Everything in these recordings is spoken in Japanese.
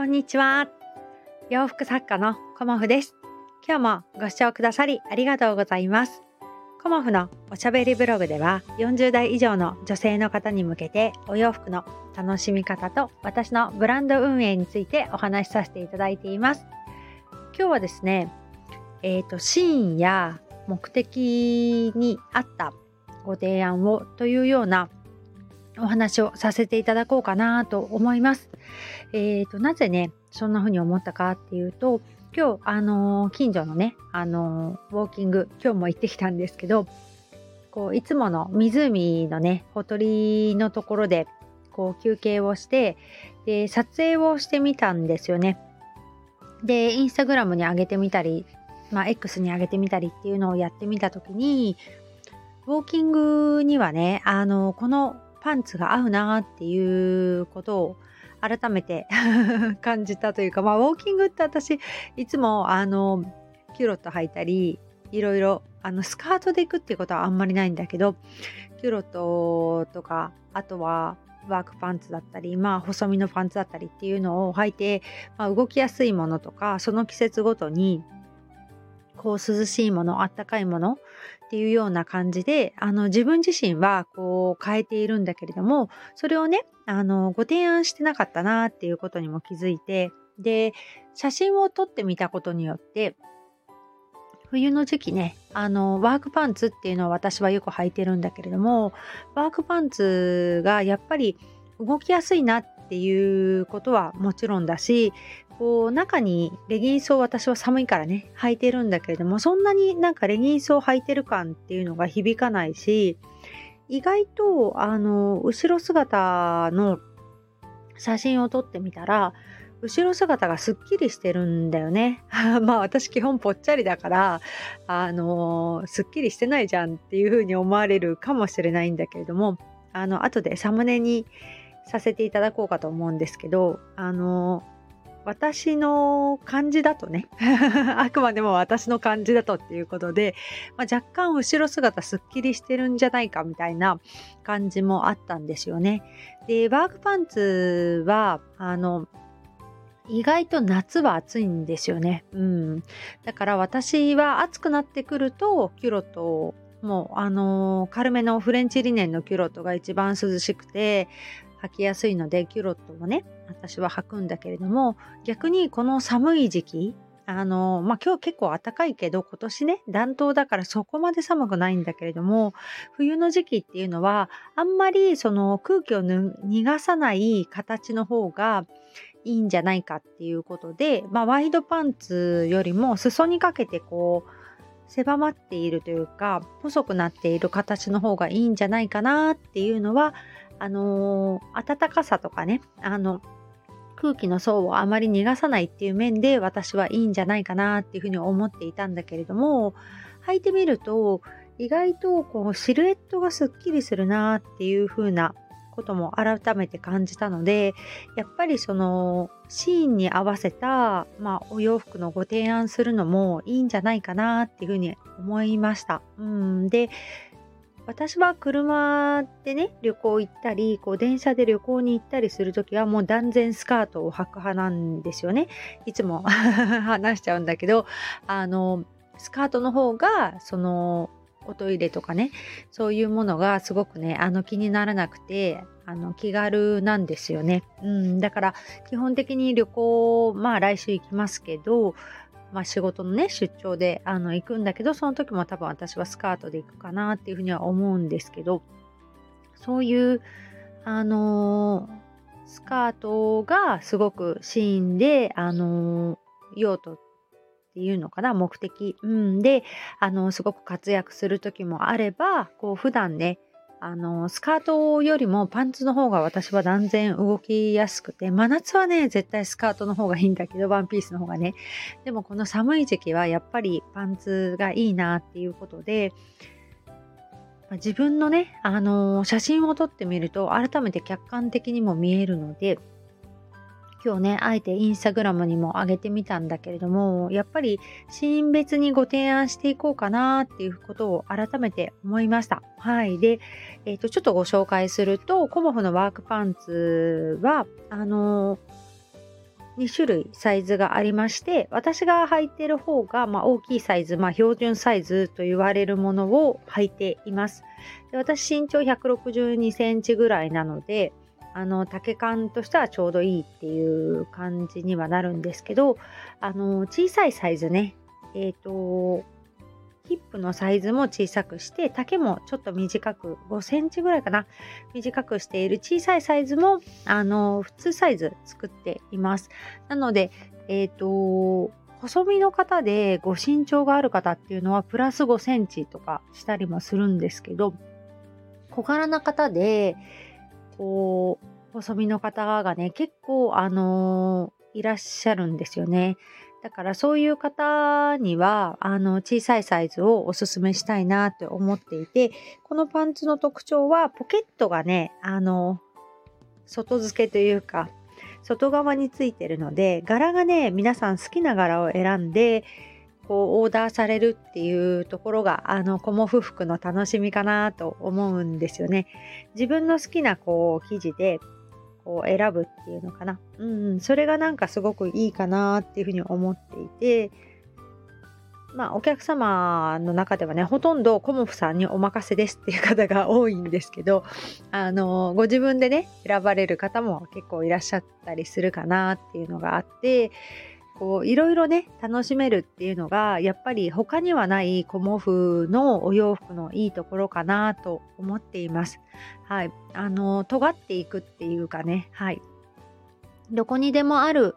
こんにちは。洋服作家のコモフです。今日もご視聴くださりありがとうございます。コモフのおしゃべりブログでは40代以上の女性の方に向けてお洋服の楽しみ方と私のブランド運営についてお話しさせていただいています。今日はですね、えっ、ー、と、シーンや目的に合ったご提案をというようなお話をさせていただこうかなと思います。えーと、なぜね、そんな風に思ったかっていうと、今日、あのー、近所のね、あのー、ウォーキング、今日も行ってきたんですけど、こう、いつもの湖のね、ほとりのところで、こう、休憩をして、で、撮影をしてみたんですよね。で、インスタグラムに上げてみたり、まあ、X に上げてみたりっていうのをやってみたときに、ウォーキングにはね、あの、このパンツが合うなっていうことを改めて 感じたというか、まあ、ウォーキングって私いつもあのキュロット履いたりいろいろあのスカートで行くっていうことはあんまりないんだけどキュロットとかあとはワークパンツだったり、まあ、細身のパンツだったりっていうのを履いて、まあ、動きやすいものとかその季節ごとにこう涼しいものあったかいものっていうような感じであの自分自身はこう変えているんだけれどもそれをねあのご提案してなかったなっていうことにも気づいてで写真を撮ってみたことによって冬の時期ねあのワークパンツっていうのは私はよく履いてるんだけれどもワークパンツがやっぱり動きやすいなっていうことはもちろんだしこう中にレギンスを私は寒いからね履いてるんだけれどもそんなになんかレギンスを履いてる感っていうのが響かないし意外とあの後ろ姿の写真を撮ってみたら後ろ姿がすっきりしてるんだよね。まあ私基本ぽっちゃりだから、あのすっきりしてないじゃんっていうふうに思われるかもしれないんだけれども、あの、後でサムネにさせていただこうかと思うんですけど、あの私の感じだとね あくまでも私の感じだとっていうことで、まあ、若干後ろ姿すっきりしてるんじゃないかみたいな感じもあったんですよね。でワークパンツはあの意外と夏は暑いんですよね。うん。だから私は暑くなってくるとキュロットもうあのー、軽めのフレンチリネンのキュロットが一番涼しくて履きやすいのでキュロットをね私は履くんだけれども逆にこの寒い時期あのまあ今日結構暖かいけど今年ね暖冬だからそこまで寒くないんだけれども冬の時期っていうのはあんまりその空気を逃がさない形の方がいいんじゃないかっていうことで、まあ、ワイドパンツよりも裾にかけてこう狭まっているというか細くなっている形の方がいいんじゃないかなっていうのはあのー、暖かさとかねあの空気の層をあまり逃がさないっていう面で私はいいんじゃないかなっていうふうに思っていたんだけれども履いてみると意外とこうシルエットがすっきりするなっていう風なことも改めて感じたのでやっぱりそのシーンに合わせた、まあ、お洋服のご提案するのもいいんじゃないかなっていうふうに思いました。うんで私は車でね旅行行ったりこう電車で旅行に行ったりする時はもう断然スカートを履く派なんですよね。いつも 話しちゃうんだけどあのスカートの方がそのおトイレとかねそういうものがすごくねあの気にならなくてあの気軽なんですよね、うん、だから基本的に旅行まあ来週行きますけどまあ、仕事のね出張であの行くんだけどその時も多分私はスカートで行くかなっていうふうには思うんですけどそういうあのー、スカートがすごくシーンであのー、用途っていうのかな目的、うん、であのー、すごく活躍する時もあればこう普段ねあのスカートよりもパンツの方が私は断然動きやすくて真夏はね絶対スカートの方がいいんだけどワンピースの方がね。でもこの寒い時期はやっぱりパンツがいいなっていうことで自分のね、あの写真を撮ってみると改めて客観的にも見えるので今日ね、あえてインスタグラムにも上げてみたんだけれども、やっぱりシーン別にご提案していこうかなっていうことを改めて思いました。はい。で、え、ー、と、ちょっとご紹介すると、コモフのワークパンツは、あの2種類サイズがありまして私が履いてる方が、まあ、大きいサイズ、まあ、標準サイズと言われるものを履いていますで私身長162センチぐらいなのであの丈感としてはちょうどいいっていう感じにはなるんですけどあの小さいサイズね。えっ、ー、とヒップのサイズも小さくして丈もちょっと短く5センチぐらいかな。短くしている小さいサイズもあの普通サイズ作っています。なのでえっ、ー、と細身の方でご身長がある方っていうのはプラス5センチとかしたりもするんですけど小柄な方でこう細身の方がね結構あの、いらっしゃるんですよね。だからそういう方にはあの小さいサイズをおすすめしたいなって思っていてこのパンツの特徴はポケットがねあの外付けというか外側についてるので柄がね皆さん好きな柄を選んでこうオーダーされるっていうところがあのコモフ服の楽しみかなと思うんですよね。自分の好きなこう生地でこう選ぶっていうのかな。うん、それがなんかすごくいいかなっていうふうに思っていて、まあお客様の中ではね、ほとんどコモフさんにお任せですっていう方が多いんですけど、あの、ご自分でね、選ばれる方も結構いらっしゃったりするかなっていうのがあって、こういろいろね楽しめるっていうのがやっぱり他にはないコモフのお洋服のいいところかなと思っています。はい、あの尖っていくっていうかね、はい、どこにでもある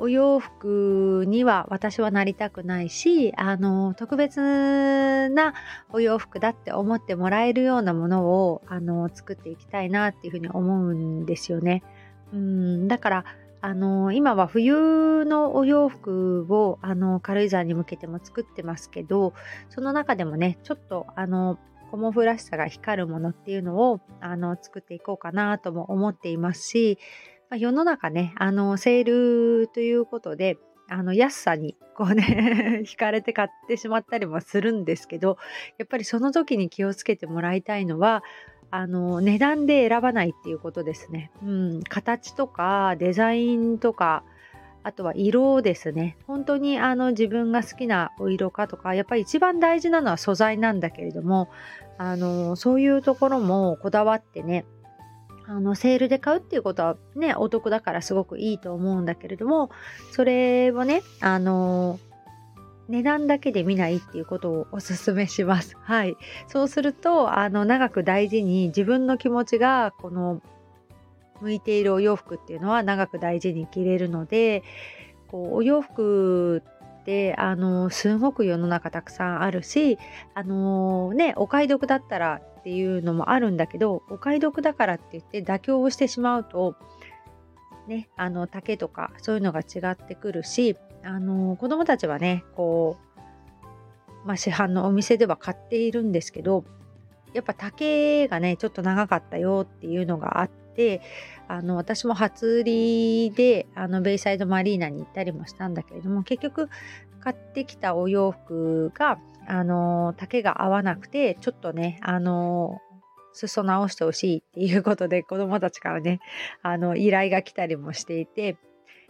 お洋服には私はなりたくないしあの特別なお洋服だって思ってもらえるようなものをあの作っていきたいなっていうふうに思うんですよね。うんだからあの今は冬のお洋服をあの軽井沢に向けても作ってますけどその中でもねちょっとあのコモフらしさが光るものっていうのをあの作っていこうかなとも思っていますし、まあ、世の中ねあのセールということであの安さにこうね 惹かれて買ってしまったりもするんですけどやっぱりその時に気をつけてもらいたいのはあの値段で選ばないっていうことですね。うん、形とかデザインとかあとは色ですね。本当にあの自分が好きなお色かとか、やっぱり一番大事なのは素材なんだけれども、あのそういうところもこだわってね、あのセールで買うっていうことはね、お得だからすごくいいと思うんだけれども、それをね、あの値段だけで見ないっていうことをおすすめします。はい。そうすると、あの、長く大事に自分の気持ちが、この、向いているお洋服っていうのは長く大事に着れるので、こう、お洋服って、あの、すごく世の中たくさんあるし、あのね、お買い得だったらっていうのもあるんだけど、お買い得だからって言って妥協をしてしまうと、ね、あの丈とかそういうのが違ってくるしあの子供たちはねこう、まあ、市販のお店では買っているんですけどやっぱ丈がねちょっと長かったよっていうのがあってあの私も初売りであのベイサイドマリーナに行ったりもしたんだけれども結局買ってきたお洋服があの丈が合わなくてちょっとねあの裾直してほしいっていうことで 子供たちからねあの依頼が来たりもしていて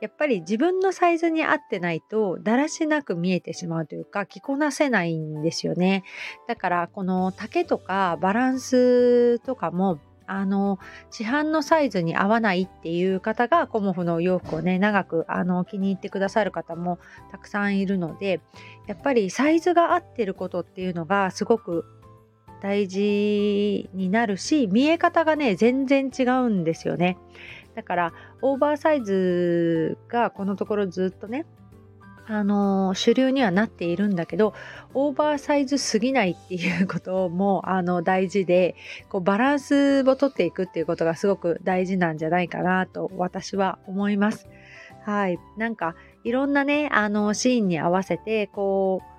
やっぱり自分のサイズに合ってないとだらしなく見えてしまうというか着こなせないんですよね。だからこの丈とかバランスとかもあの市販のサイズに合わないっていう方がコモフのお洋服をね長くあの気に入ってくださる方もたくさんいるのでやっぱりサイズが合ってることっていうのがすごく大事になるし見え方がね全然違うんですよねだからオーバーサイズがこのところずっとねあの主流にはなっているんだけどオーバーサイズすぎないっていうこともあの大事でこうバランスをとっていくっていうことがすごく大事なんじゃないかなと私は思います。はい、なんかいろんなねあのシーンに合わせてこう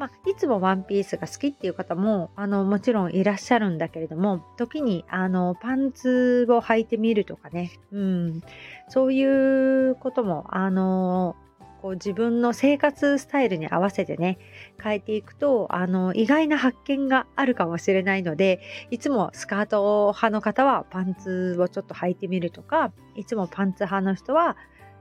まあ、いつもワンピースが好きっていう方もあのもちろんいらっしゃるんだけれども時にあのパンツを履いてみるとかね、うん、そういうこともあのこう自分の生活スタイルに合わせてね変えていくとあの意外な発見があるかもしれないのでいつもスカート派の方はパンツをちょっと履いてみるとかいつもパンツ派の人は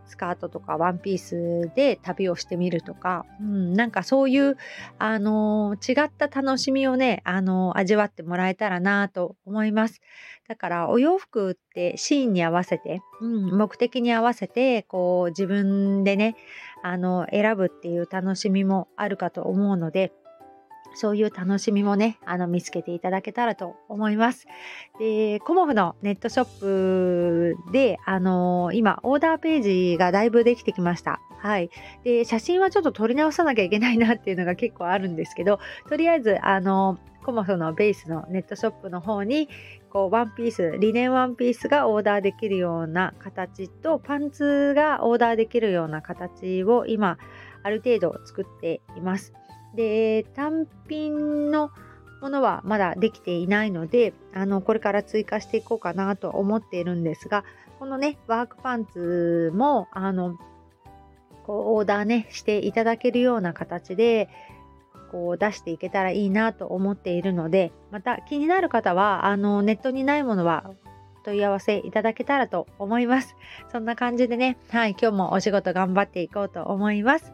スカートとかワンピースで旅をしてみるとか、うん、なんかそういう、あのー、違った楽しみをね、あのー、味わってもらえたらなと思います。だからお洋服ってシーンに合わせて、うん、目的に合わせて、こう自分でね、あの、選ぶっていう楽しみもあるかと思うので、そういう楽しみもね、あの、見つけていただけたらと思います。で、コモフのネットショップで、あのー、今、オーダーページがだいぶできてきました。はい。で、写真はちょっと撮り直さなきゃいけないなっていうのが結構あるんですけど、とりあえず、あのー、コモフのベースのネットショップの方に、こう、ワンピース、リネンワンピースがオーダーできるような形と、パンツがオーダーできるような形を今、ある程度作っています。で、単品のものはまだできていないので、あの、これから追加していこうかなと思っているんですが、このね、ワークパンツも、あの、こう、オーダーね、していただけるような形で、こう、出していけたらいいなと思っているので、また気になる方は、あの、ネットにないものは問い合わせいただけたらと思います。そんな感じでね、はい、今日もお仕事頑張っていこうと思います。